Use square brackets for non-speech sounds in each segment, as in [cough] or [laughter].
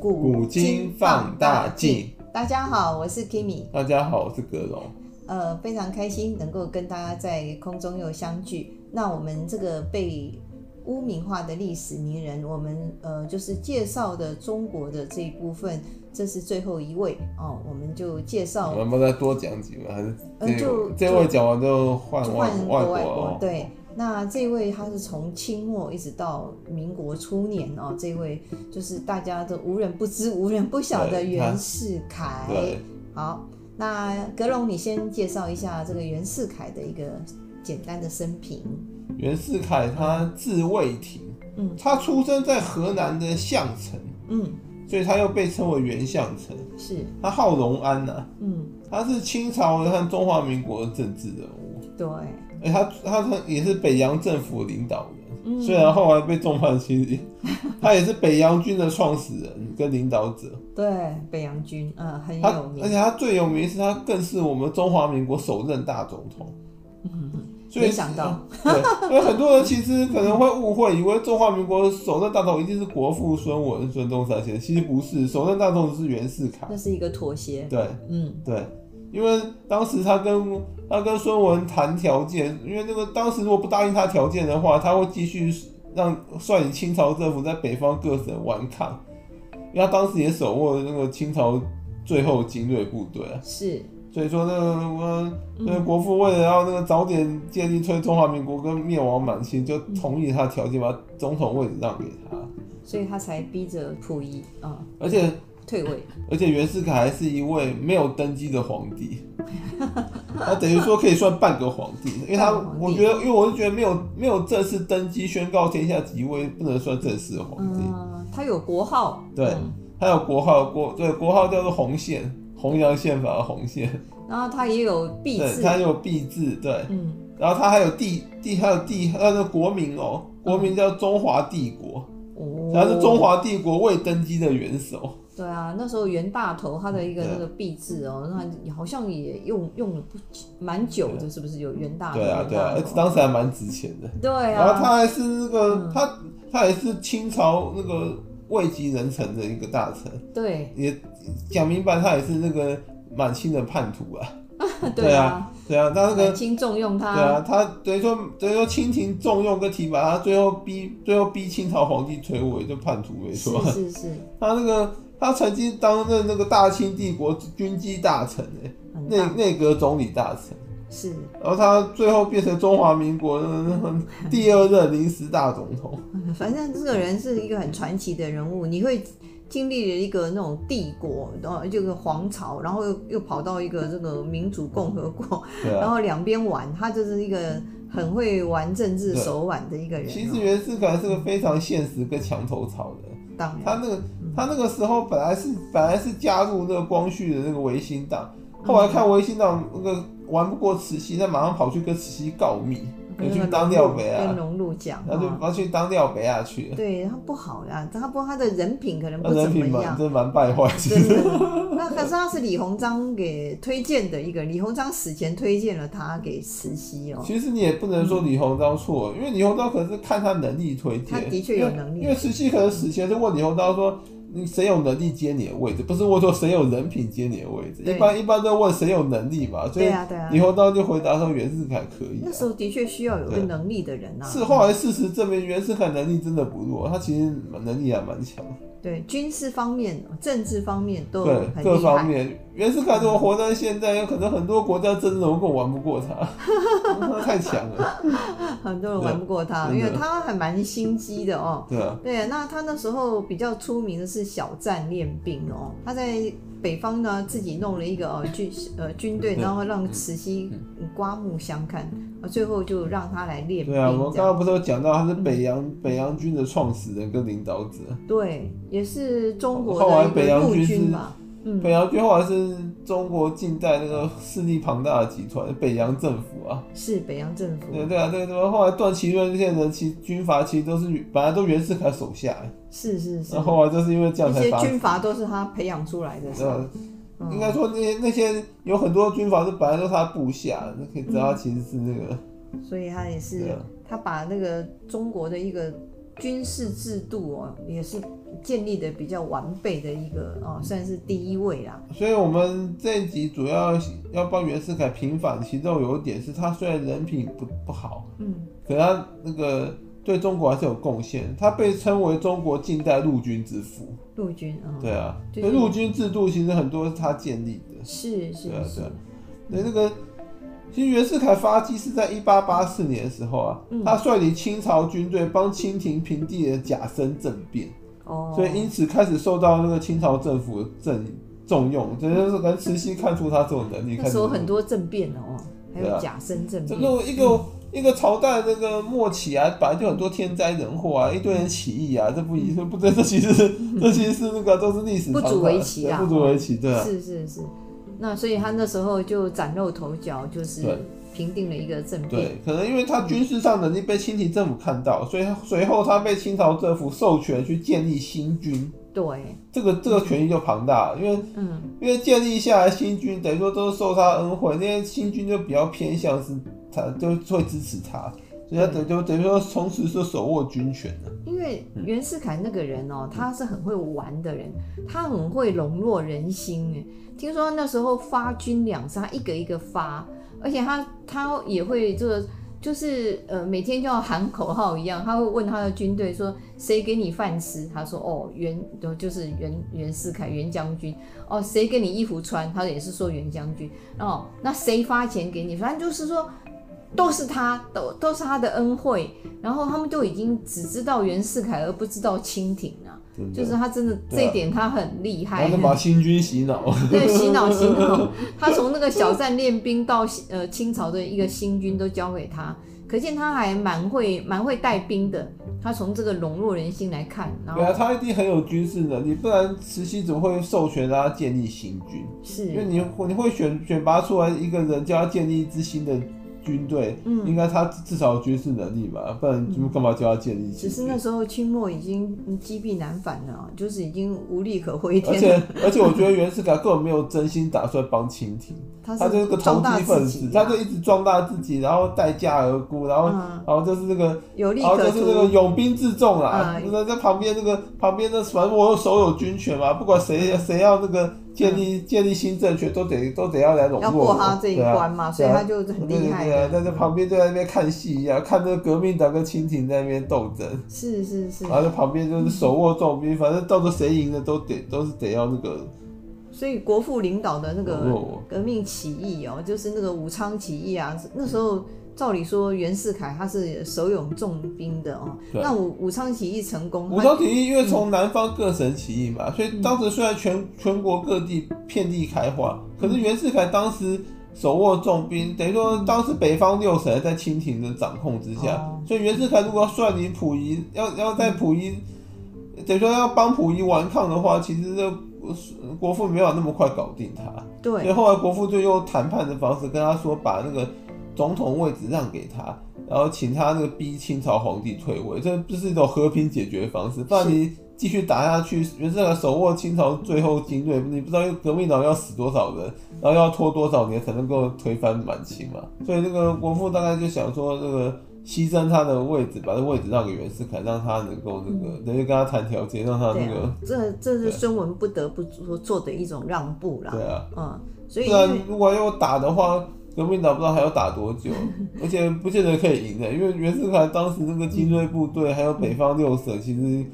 古今放大镜。大家好，我是 Kimi。大家好，我是格龙。呃，非常开心能够跟大家在空中又相聚。那我们这个被污名化的历史名人，我们呃就是介绍的中国的这一部分，这是最后一位哦，我们就介绍。我们再多讲几个，还是呃就这位讲完就换外换外国对。那这位他是从清末一直到民国初年哦，这位就是大家都无人不知、无人不晓的袁世凯。对，好，那格龙，你先介绍一下这个袁世凯的一个简单的生平。袁世凯他字卫廷，嗯，他出生在河南的项城，嗯，所以他又被称为袁相城。是，他号荣安呐、啊，嗯，他是清朝和中华民国的政治人物。对。哎、欸，他他也是北洋政府领导人，嗯，虽然后来被众叛亲离他也是北洋军的创始人跟领导者。对，北洋军，嗯，很有名。而且他最有名是他更是我们中华民国首任大总统。嗯，所以没想到，[laughs] 对，因为很多人其实可能会误会，以为中华民国首任大总统一定是国父孙文、孙中山先生，其实不是，首任大总统是袁世凯。那是一个妥协。对，嗯，对。因为当时他跟他跟孙文谈条件，因为那个当时如果不答应他条件的话，他会继续让率领清朝政府在北方各省顽抗，因为他当时也手握了那个清朝最后精锐部队啊。是，所以说那个我那个国父为了要那个早点建立出中华民国跟灭亡满清，就同意他条件，把总统位置让给他，所以他才逼着溥仪啊，而且。退位，而且袁世凯还是一位没有登基的皇帝，他等于说可以算半个皇帝，因为他我觉得，因为我是觉得没有没有正式登基宣告天下即位，不能算正式的皇帝。嗯，他有国号，对，嗯、他有国号，国对国号叫做红线，弘扬宪法的洪宪。然后他也有币字，他有币制，对，嗯，然后他还有帝帝，还有帝，他的国名哦，国名叫中华帝国，哦，他是中华帝国未登基的元首。对啊，那时候袁大头他的一个那个币制哦，那好像也用用了不蛮久的，是不是有袁大头？对啊，对啊，而且当时还蛮值钱的。对啊，然后他还是那个、嗯、他他也是清朝那个位极人臣的一个大臣。对，也讲明白，他也是那个满清的叛徒啊。[laughs] 对啊，对啊，他那个满清重用他。对啊，他等于说等于说清廷重用跟提拔他，最后逼最后逼清朝皇帝退位，就叛徒没错。是是是，[laughs] 他那个。他曾经担任那个大清帝国军机大臣哎，内内阁总理大臣是，然后他最后变成中华民国的第二任临时大总统。[laughs] 反正这个人是一个很传奇的人物，你会经历了一个那种帝国，然后这个皇朝，然后又又跑到一个这个民主共和国，然后两边玩，他就是一个很会玩政治手腕的一个人。其实袁世凯是个非常现实跟墙头草的。当他那个，他那个时候本来是本来是加入那个光绪的那个维新党，后来看维新党那个玩不过慈禧，他马上跑去跟慈禧告密。就去当廖北啊，跟荣禄讲，他就他去当廖北啊去了。对他不好呀，他不他的人品可能不怎么样，真蛮败坏。真的，那可是他是李鸿章给推荐的一个，李鸿章死前推荐了他给慈禧哦。其实你也不能说李鸿章错，因为李鸿章可能是看他能力推荐，他的确有能力。因为慈禧可能死前就问李鸿章说。你谁有能力接你的位置？不是问说谁有人品接你的位置，一般一般都问谁有能力嘛。所以以后当然就回答说袁世凯可以、啊。那时候的确需要有个能力的人啊。是后来事实证明袁世凯能力真的不弱，他其实能力还蛮强。对军事方面、政治方面都对很各方面，袁世凯如果活到现在，有可能很多国家真的能够玩不过他，[laughs] 他太强了。很多人玩不过他，因为他还蛮心机的哦。对啊，对，那他那时候比较出名的是小站练兵哦，他在。北方呢，自己弄了一个哦军呃军队，然后让慈禧刮目相看，最后就让他来练兵。对啊，我们刚刚不是有讲到他是北洋、嗯、北洋军的创始人跟领导者。对，也是中国的北洋军是吧？嗯，北洋军后来是中国近代那个势力庞大的集团，北洋政府啊。是北洋政府。对对啊，对对，后来段祺瑞这些人，其军阀其实都是本来都袁世凯手下。是是是。那后来就是因为这样才。这些军阀都是他培养出来的。是吧？应该说那些那些有很多军阀是本来都是他部下，那可以知道他其实是那个。所以他也是，他把那个中国的一个军事制度哦，也是建立的比较完备的一个哦，算是第一位啦。所以，我们这一集主要要帮袁世凯平反，其中有一点是他虽然人品不不好，嗯，可他那个对中国还是有贡献。他被称为中国近代陆军之父。陆军啊，对啊，那陆军制度其实很多是他建立的。是是是。那那个。其实袁世凯发迹是在一八八四年的时候啊，嗯、他率领清朝军队帮清廷平定了甲申政变，哦，所以因此开始受到那个清朝政府的重重用，这就是跟慈禧看出他这种能力。那时候很多政变哦，还有甲申政变。这个一个、嗯、一个朝代那个末期啊，本来就很多天灾人祸啊，一堆人起义啊，这不一不对，这其实这其实是那个都是历史不足为奇啊，不足为奇，对啊，是是是。那所以他那时候就崭露头角，就是平定了一个政变。对，可能因为他军事上能力被清廷政府看到，所以随后他被清朝政府授权去建立新军。对，这个这个权力就庞大了，因为嗯，因为建立下来新军等于说都是受他恩惠，那些新军就比较偏向是他就会支持他。人家等就等于说，从此是手握军权的。因为袁世凯那个人哦、喔，他是很会玩的人，他很会笼络人心。哎，听说那时候发军粮是他一个一个发，而且他他也会这个，就是呃每天就要喊口号一样，他会问他的军队说，谁给你饭吃？他说哦袁就是袁袁世凯袁将军。哦谁给你衣服穿？他也是说袁将军。哦那谁发钱给你？反正就是说。都是他，都都是他的恩惠，然后他们就已经只知道袁世凯，而不知道清廷啊，就是他真的、啊、这一点他很厉害，他能把新军洗脑，对，洗脑洗脑，[laughs] 他从那个小站练兵到呃清朝的一个新军都交给他，可见他还蛮会蛮会带兵的，他从这个笼络人心来看，然后对啊，他一定很有军事能力，不然慈禧怎么会授权他建立新军？是因为你你会选选拔出来一个人，叫他建立一支新的。军队，嗯，应该他至少有军事能力吧，不然就干嘛叫他建立？只是那时候清末已经积弊难返了，就是已经无力可回天。而且而且，我觉得袁世凯根本没有真心打算帮清廷，他就是个投机分子，他就一直壮大自己，然后待价而沽，然后然后就是那个，然后就是那个拥兵自重啦，那在旁边那个旁边那，反正我手有军权嘛，不管谁谁要那个。建立建立新政权都得都得要来笼络，要过他这一关嘛，啊、所以他就很厉害。对啊，在这旁边就在那边看戏一样，看这个革命党跟清廷在那边斗争。是是是。然后在旁边就是手握重兵，嗯、反正到时候谁赢了都得都是得要那个。所以国父领导的那个革命起义哦、喔，就是那个武昌起义啊，那时候。照理说，袁世凯他是手拥重兵的哦。对那武武昌起义成功，武昌起义因为从南方各省起义嘛，嗯、所以当时虽然全全国各地遍地开花，嗯、可是袁世凯当时手握重兵，等于说当时北方六省在清廷的掌控之下，哦、所以袁世凯如果要率领溥仪，要要在溥仪，等于说要帮溥仪顽抗的话，其实这国父没有那么快搞定他。对，所以后来国父就用谈判的方式跟他说，把那个。总统位置让给他，然后请他那个逼清朝皇帝退位，这不是一种和平解决方式。不然你继续打下去，袁世凯手握清朝最后精锐，你不知道革命党要死多少人，然后要拖多少年才能够推翻满清嘛。所以那个国父大概就想说，那个牺牲他的位置，把这位置让给袁世凯，让他能够那个等于、嗯、跟他谈条件，让他那个。这这是孙文不得不做做的一种让步啦。对啊，嗯，所以如果要打的话。革命党不知道还要打多久，而且不见得可以赢的，因为袁世凯当时那个精锐部队，还有北方六省，其实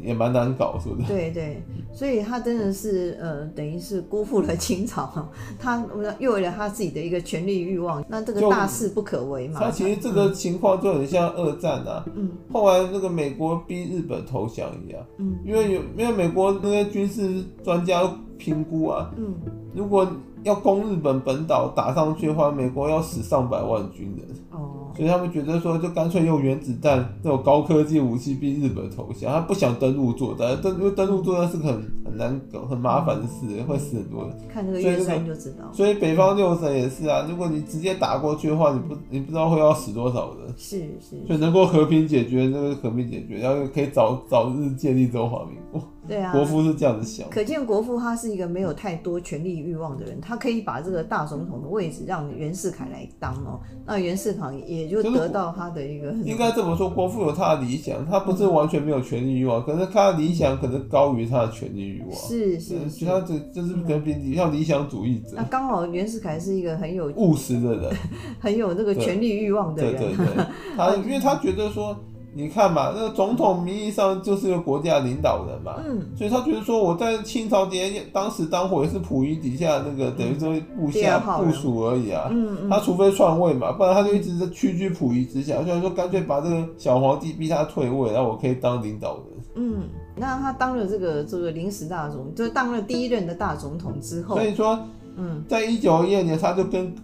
也蛮难搞，是不是？[laughs] 对对，所以他真的是呃，等于是辜负了清朝，[laughs] 他又为了他自己的一个权力欲望，那这个大势不可为嘛。他其实这个情况就很像二战啊，嗯，后来那个美国逼日本投降一样，嗯，因为有因为美国那些军事专家评估啊，嗯，如果。要攻日本本岛打上去的话，美国要死上百万军人，哦，所以他们觉得说，就干脆用原子弹这种高科技武器逼日本投降。他不想登陆作战，登因为登陆作战是个很很难搞、很麻烦的事，会死很多人。看这个月山就知道。所以北方六省也是啊，如果你直接打过去的话，你不你不知道会要死多少人。是是。所以能够和平解决，那个和平解决，然后可以早早日建立中华民国。对啊，国父是这样子想。可见国父他是一个没有太多权力欲望的人，他可以把这个大总统的位置让袁世凯来当哦，那袁世凯也就得到他的一个。应该这么说，国父有他的理想，他不是完全没有权力欲望，可是他的理想可能高于他的权力欲望。是是是，他这这是跟比较理想主义者。那刚好袁世凯是一个很有务实的人，[laughs] 很有那个权力欲望的人。对对对，他因为他觉得说。你看嘛，那个总统名义上就是一个国家领导人嘛，嗯，所以他觉得说我在清朝底下当时当火也是溥仪底下那个等于说部下部署而已啊，嗯嗯，他除非篡位嘛，不然他就一直在屈居溥仪之下，所以说干脆把这个小皇帝逼他退位，然后我可以当领导人。嗯，那他当了这个这个临时大总，就当了第一任的大总统之后，所以说，嗯，在一九一二年他就跟。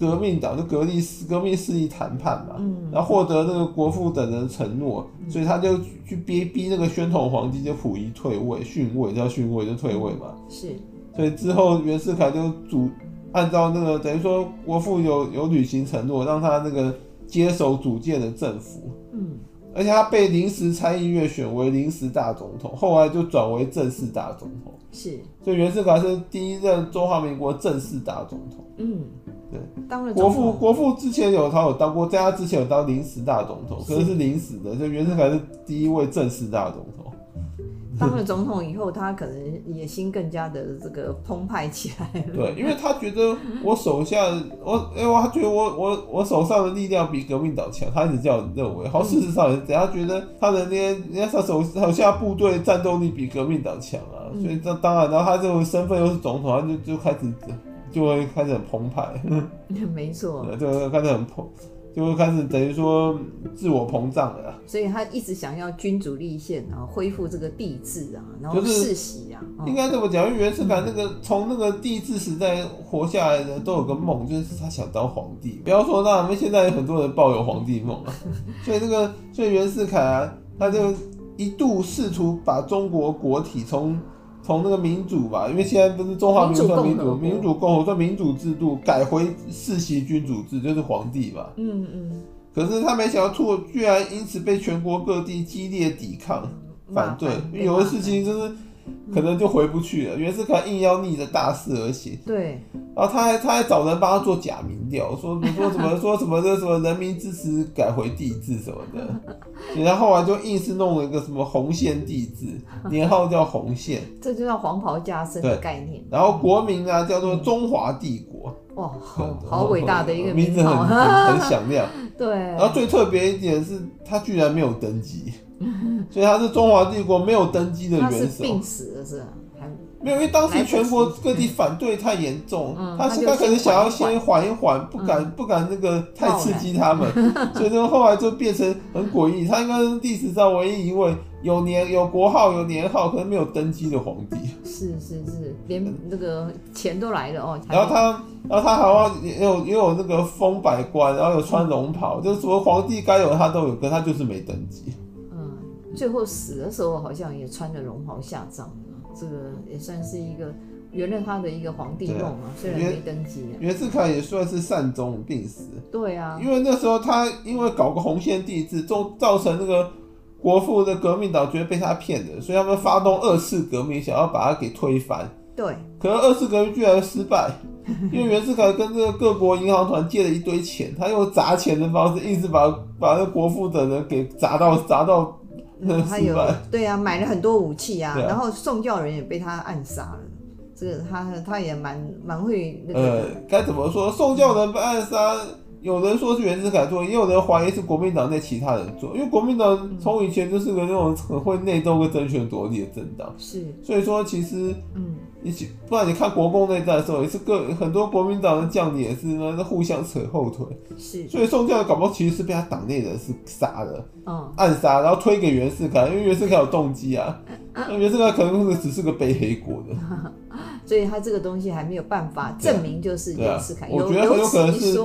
革命党就革命革命势力谈判嘛，嗯，然后获得那个国父等人承诺，嗯，所以他就去逼逼那个宣统皇帝就溥仪退位逊位，叫逊位就退位嘛。是，所以之后袁世凯就主按照那个等于说国父有有履行承诺，让他那个接手组建的政府，嗯，而且他被临时参议院选为临时大总统，后来就转为正式大总统。是，所以袁世凯是第一任中华民国正式大总统。嗯。对，当了国父，国父之前有他有当过，在他之前有当临时大总统，可是是临时的，就袁世凯是第一位正式大总统。当了总统以后，他可能野心更加的这个澎湃起来了。[laughs] 对，因为他觉得我手下，我因为他觉得我我我手上的力量比革命党强，他一直这样认为。好，事实上也是，他觉得他的那些人家他手手下部队战斗力比革命党强啊，所以这当然，然后他这种身份又是总统，他就就开始。就会开始很澎湃，[laughs] 没错，就会开始很澎，就会开始等于说自我膨胀了。所以他一直想要君主立宪啊，恢复这个帝制啊，然后世袭啊。应该这么讲，因为袁世凯那个从那个帝制时代活下来的都有个梦，就是他想当皇帝。不要说那，我们现在有很多人抱有皇帝梦啊。[laughs] 所以这个，所以袁世凯啊，他就一度试图把中国国体从。从那个民主吧，因为现在不是中华民族民主民主共和算民主制度改回世袭君主制，就是皇帝吧。嗯嗯。可是他没想到，错居然因此被全国各地激烈抵抗反对，因为有的事情就是。可能就回不去了。袁世凯硬要逆着大势而行，对，然后他还他还找人帮他做假民调，说你说什么说什么这什么人民支持改回帝制什么的，然后后来就硬是弄了一个什么洪宪帝制，年号叫洪宪，这就叫黄袍加身的概念。然后国名啊叫做中华帝国，哇，[laughs] 好好伟大的一个名字，很很响亮。[laughs] 对，然后最特别一点是，他居然没有登基。[laughs] [laughs] 所以他是中华帝国没有登基的元首。他是病死的是吧？还没有，因为当时全国各地反对太严重，嗯、他是他可能想要先缓一缓，不敢、嗯、不敢那个太刺激他们，[laughs] 所以就后来就变成很诡异。他应该是历史上唯一一位有年有国号有年号，可是没有登基的皇帝。是是是，连那个钱都来了哦。[laughs] 然后他，然后他好像也有也有那个封百官，然后有穿龙袍，嗯、就是说皇帝该有他都有，可他就是没登基。最后死的时候，好像也穿着龙袍下葬，这个也算是一个圆了他的一个皇帝梦嘛。啊、虽然没登基，袁世凯也算是善终病死。对啊，因为那时候他因为搞个洪宪帝制，造造成那个国父的革命党觉得被他骗了，所以他们发动二次革命，想要把他给推翻。对，可是二次革命居然失败，因为袁世凯跟这个各国银行团借了一堆钱，他用砸钱的方式，一直把把那国父的人给砸到砸到。嗯，他有对啊，买了很多武器啊，啊然后宋教仁也被他暗杀了。这个他他也蛮蛮会那个。呃，该怎么说？宋教仁被暗杀，有人说是袁世凯做，也有人怀疑是国民党内其他人做，因为国民党从以前就是个那种很会内斗跟争权夺利的政党。是，所以说其实嗯。一起，不然你看国共内战的时候，也是各很多国民党的将领也是那互相扯后腿。是，所以宋教仁搞不好其实是被他党内人是杀的，嗯，暗杀，然后推给袁世凯，因为袁世凯有动机啊。那 [laughs] 袁世凯可能只是个背黑锅的，[laughs] 所以他这个东西还没有办法证明就是袁世凯。我觉得很有可能是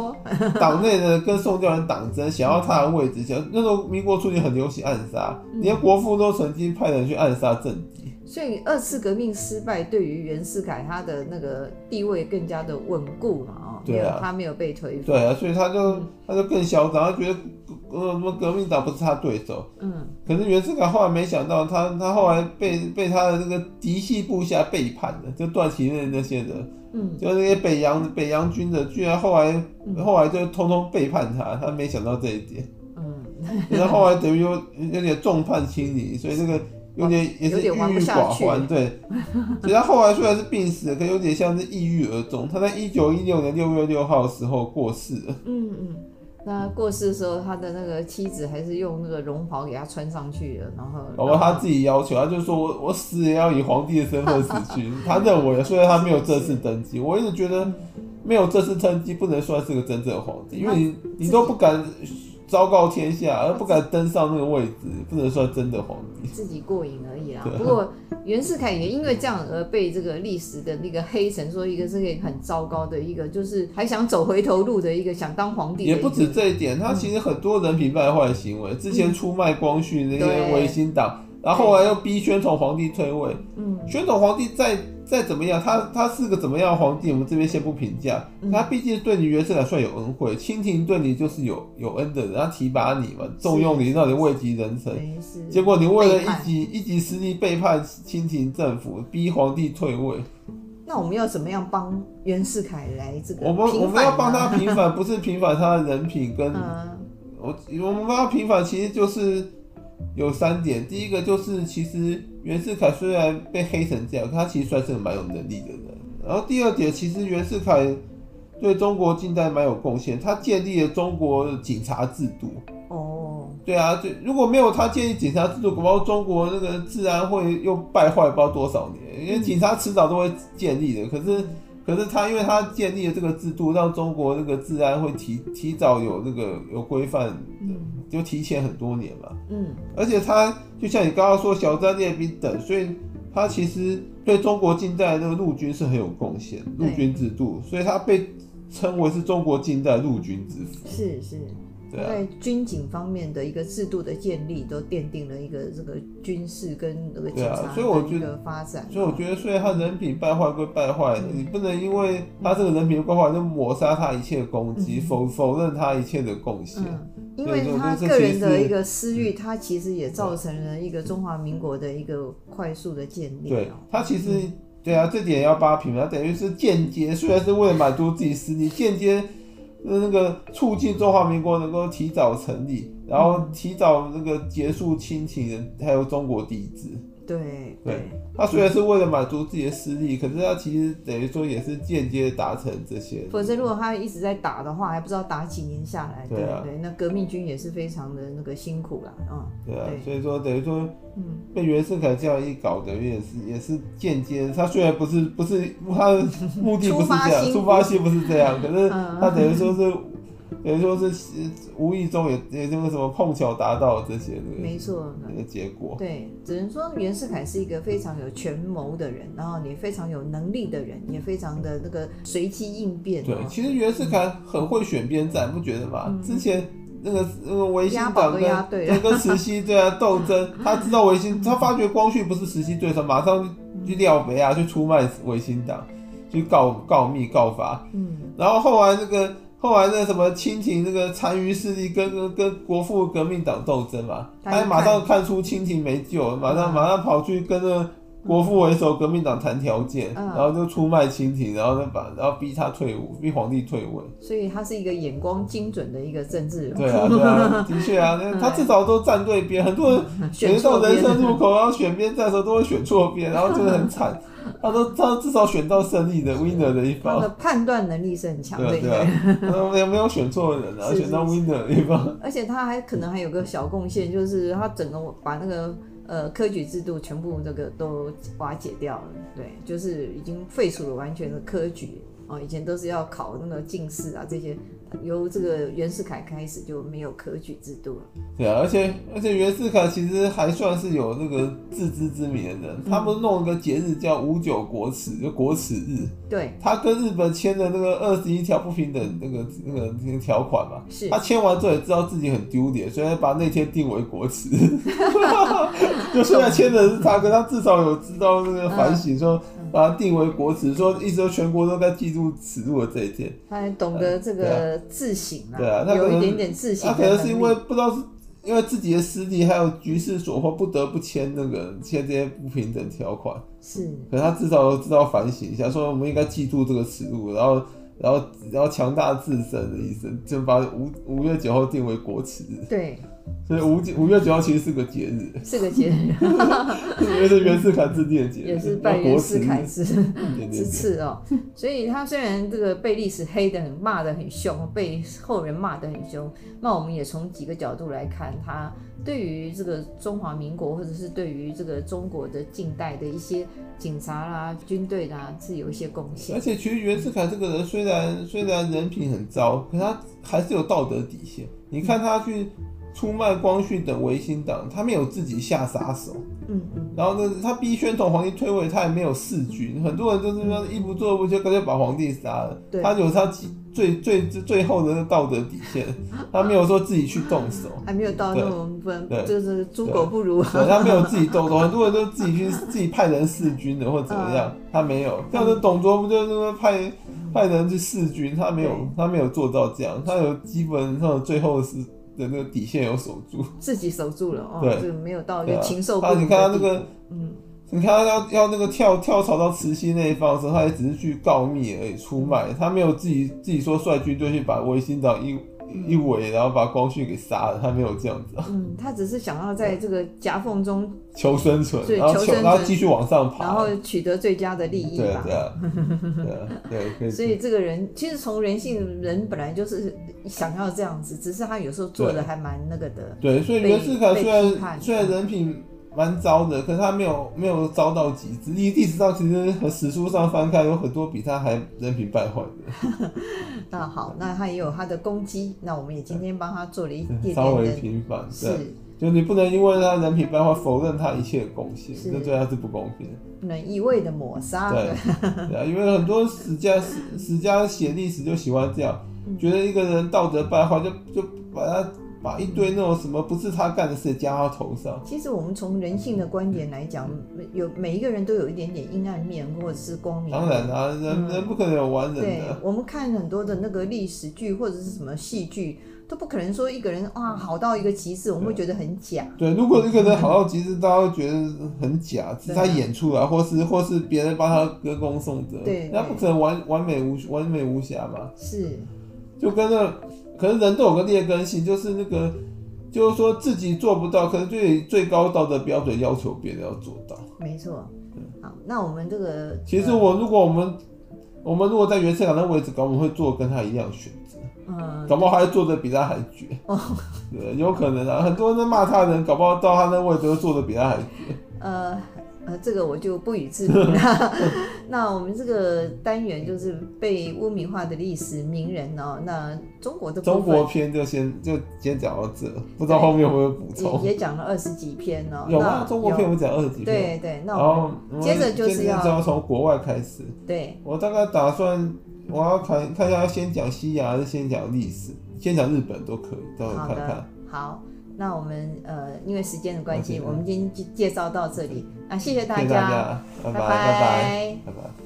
党内的跟宋教仁党争，想要他的位置，想那时候民国初年很流行暗杀，连国父都曾经派人去暗杀政敌。所以二次革命失败，对于袁世凯他的那个地位更加的稳固嘛，哦，对啊，他没有被推翻，对啊，所以他就他就更嚣张，他觉得呃什么革命党不是他对手。嗯。可是袁世凯后来没想到他，他他后来被被他的那个嫡系部下背叛了，就段祺瑞那些人，嗯，就那些北洋北洋军的，居然后来、嗯、后来就通通背叛他，他没想到这一点。嗯。然后后来等于有有点众叛亲离，所以这个。有点也是郁郁寡欢，对。[laughs] 所以他后来虽然是病死了，可有点像是抑郁而终。他在一九一六年六月六号的时候过世了。嗯嗯。那过世的时候，他的那个妻子还是用那个绒袍给他穿上去了，然后。然后他自己要求，他就说我我死也要以皇帝的身份死去。[laughs] 他认为，虽然他没有正式登基，我一直觉得没有正式登基不能算是个真正的皇帝，因为你你都不敢。昭告天下，而不敢登上那个位置，不能算真的皇帝。自己过瘾而已啦。不过袁世凯也因为这样而被这个历史的那个黑神说一个是个很糟糕的一个，就是还想走回头路的一个想当皇帝。也不止这一点，他其实很多人品败坏的行为，嗯、之前出卖光绪那些维新党，然后后来又逼宣统皇帝退位。嗯，宣统皇帝再。再怎么样，他他是个怎么样的皇帝？我们这边先不评价。他毕竟对你袁世凯算有恩惠，清廷对你就是有有恩的人，他提拔你嘛，重用你，让你位极人臣。结果你为了一己一己私利，背叛清廷政府，逼皇帝退位。那我们要怎么样帮袁世凯来这个？我们我们要帮他平反，[laughs] 不是平反他的人品跟，我我们帮他平反，其实就是。有三点，第一个就是其实袁世凯虽然被黑成这样，他其实算是个蛮有能力的人。然后第二点，其实袁世凯对中国近代蛮有贡献，他建立了中国警察制度。哦，对啊，就，如果没有他建立警察制度，恐怕中国那个治安会又败坏不知道多少年。因为警察迟早都会建立的，可是。可是他，因为他建立了这个制度，让中国那个治安会提提早有那个有规范，就提前很多年嘛。嗯，而且他就像你刚刚说小站练兵等，所以他其实对中国近代的那个陆军是很有贡献，陆军制度，所以他被称为是中国近代陆军之父。是是。在军警方面的一个制度的建立，都奠定了一个这个军事跟那个警察的一个发展。所以我觉得，虽然他人品败坏归败坏，你不能因为他这个人品败坏就抹杀他一切的功绩，否否认他一切的贡献。因为他个人的一个私欲，他其实也造成了一个中华民国的一个快速的建立。对，他其实对啊，这点要扒平，他等于是间接，虽然是为了满足自己私利，间接。那个促进中华民国能够提早成立，然后提早那个结束亲情，还有中国帝制。对对，他虽然是为了满足自己的私利，可是他其实等于说也是间接达成这些。否则，如果他一直在打的话，还不知道打几年下来。对啊，对，那革命军也是非常的那个辛苦啦，嗯。对啊，所以说等于说，嗯，被袁世凯这样一搞，等于也是也是间接。他虽然不是不是他的目的不是这样，[laughs] 出发性不是这样，可是他等于说是。等于说是无意中也也就是什么碰巧达到这些的，没错，那个结果。对，只能说袁世凯是一个非常有权谋的人，然后也非常有能力的人，也非常的那个随机应变。对，其实袁世凯很会选边站，不觉得吗？嗯、之前那个那个维新党跟跟跟慈禧对啊 [laughs] 斗争，他知道维新，他发觉光绪不是慈禧对手，马上去廖北啊，去出卖维新党，去告告密告发。嗯，然后后来那个。后来那什么清廷那个残余势力跟跟跟国父革命党斗争嘛，他还马上看出清廷没救，马上马上跑去跟那国父为首革命党谈条件，然后就出卖清廷，然后就把然后逼他退伍，逼皇帝退位。所以他是一个眼光精准的一个政治人物。对啊，对啊，[laughs] 的确啊，他至少都站对边。很多人选到人生路口，然后选边站的时候都会选错边，然后真的很惨。[laughs] 他都他至少选到胜利的 winner 的一方，他的判断能力是很强的。对啊，他没没有选错人，然后选到 winner 的一方。而且他还可能还有个小贡献，就是他整个把那个呃科举制度全部这个都瓦解掉了。对，就是已经废除了完全的科举。哦，以前都是要考那个进士啊，这些由这个袁世凯开始就没有科举制度了。对啊，而且而且袁世凯其实还算是有那个自知之明的人，嗯、他们弄一个节日叫五九国耻，就国耻日。对。他跟日本签的那个二十一条不平等那个那个那个条款嘛，是。他签完之后也知道自己很丢脸，所以把那天定为国耻。[laughs] [laughs] 就虽然签的是他，可他至少有知道那个反省说。把它定为国耻，说一直说全国都该记住耻辱的这一天。他还懂得这个自省啊，对啊，他有一点点自省。他可能是因为不知道是因为自己的实力还有局势所迫，不得不签那个签这些不平等条款。是，可他至少知道反省一下，说我们应该记住这个耻辱，然后。然后，然后强大自身的意思，就把五五月九号定为国耻日。对，所以五五月九号其实是个节日，是个节日，因为是袁世凯制定的节日，也是拜袁世凯之之赐哦。所以他虽然这个被历史黑的很，骂的很凶，被后人骂的很凶，那我们也从几个角度来看他。对于这个中华民国，或者是对于这个中国的近代的一些警察啦、军队啦，是有一些贡献。而且，其实袁世凯这个人虽然虽然人品很糟，可他还是有道德底线。你看他去出卖光绪等维新党，他没有自己下杀手。嗯嗯。然后呢，他逼宣统皇帝退位，他也没有弑君。很多人就是说一不做不就干脆把皇帝杀了。对。他有他最。最最最后的道德底线，[laughs] 他没有说自己去动手，还没有到那种分，就是猪狗不如。他没有自己动手，很多人都自己去自己派人弑君的或者怎么样，他没有。像是董卓不就是说派派人去弑君，他没有他没有做到这样，他有基本上最后是的那个底线有守住，自己守住了哦，就是没有到一个禽兽不如。他你看他那个嗯。你看他要要那个跳跳槽到慈禧那一方的时候，他也只是去告密而已，出卖，他没有自己自己说率军就去把维新党一一围，然后把光绪给杀了，他没有这样子。嗯，他只是想要在这个夹缝中 [laughs] 求生存，然后求然后继续往上爬，然后取得最佳的利益吧。对啊，对啊，对。[laughs] 所以这个人其实从人性，人本来就是想要这样子，只是他有时候做的还蛮那个的。对，所以袁世凯虽然虽然人品。蛮糟的，可是他没有没有糟到极致。历历史上其实和史书上翻开有很多比他还人品败坏的。[laughs] 那好，那他也有他的功绩。那我们也今天帮他做了一点点稍微平反。是，就你不能因为他人品败坏否认他一切的贡献，这对他是不公平的。不能一味的抹杀。对，对啊，因为很多史家史史家写历史就喜欢这样，觉得一个人道德败坏就就把他。把一堆那种什么不是他干的事加到头上。其实我们从人性的观点来讲，有每一个人都有一点点阴暗面，或者是光明。当然啊，人、嗯、人不可能有完人的。对，我们看很多的那个历史剧或者是什么戏剧，都不可能说一个人哇好到一个极致，我们会觉得很假。对，如果一个人好到极致，大家会觉得很假，是他演出来，或是或是别人帮他歌功颂德。对，那不可能完完美无完美无瑕嘛。是，就跟那。可能人都有个劣根性，就是那个，就是说自己做不到，可能对最高道德标准要求别人要做到。没错。好，那我们这个，其实我如果我们，我们如果在袁世凯的位置，搞我们会做跟他一样选择。嗯。搞不好还做的比他还绝。哦。对，有可能啊，很多人在骂他的人，搞不好到他那位置会做的比他还绝。呃。呃，这个我就不予置评了。[laughs] 那我们这个单元就是被污名化的历史名人哦。那中国的中国篇就先就先讲到这，不知道后面会不会补充。也讲了二十几篇哦。有吗？中国篇我们讲二十几篇。对对，那我们接着就是要从国外开始。对。我大概打算，我要看看一下，先讲西亚还是先讲历史？先讲日本都可以，到时候看看。好。那我们呃，因为时间的关系，我们今天就介绍到这里。啊，谢谢大家，谢谢大家，拜拜，拜拜，拜拜。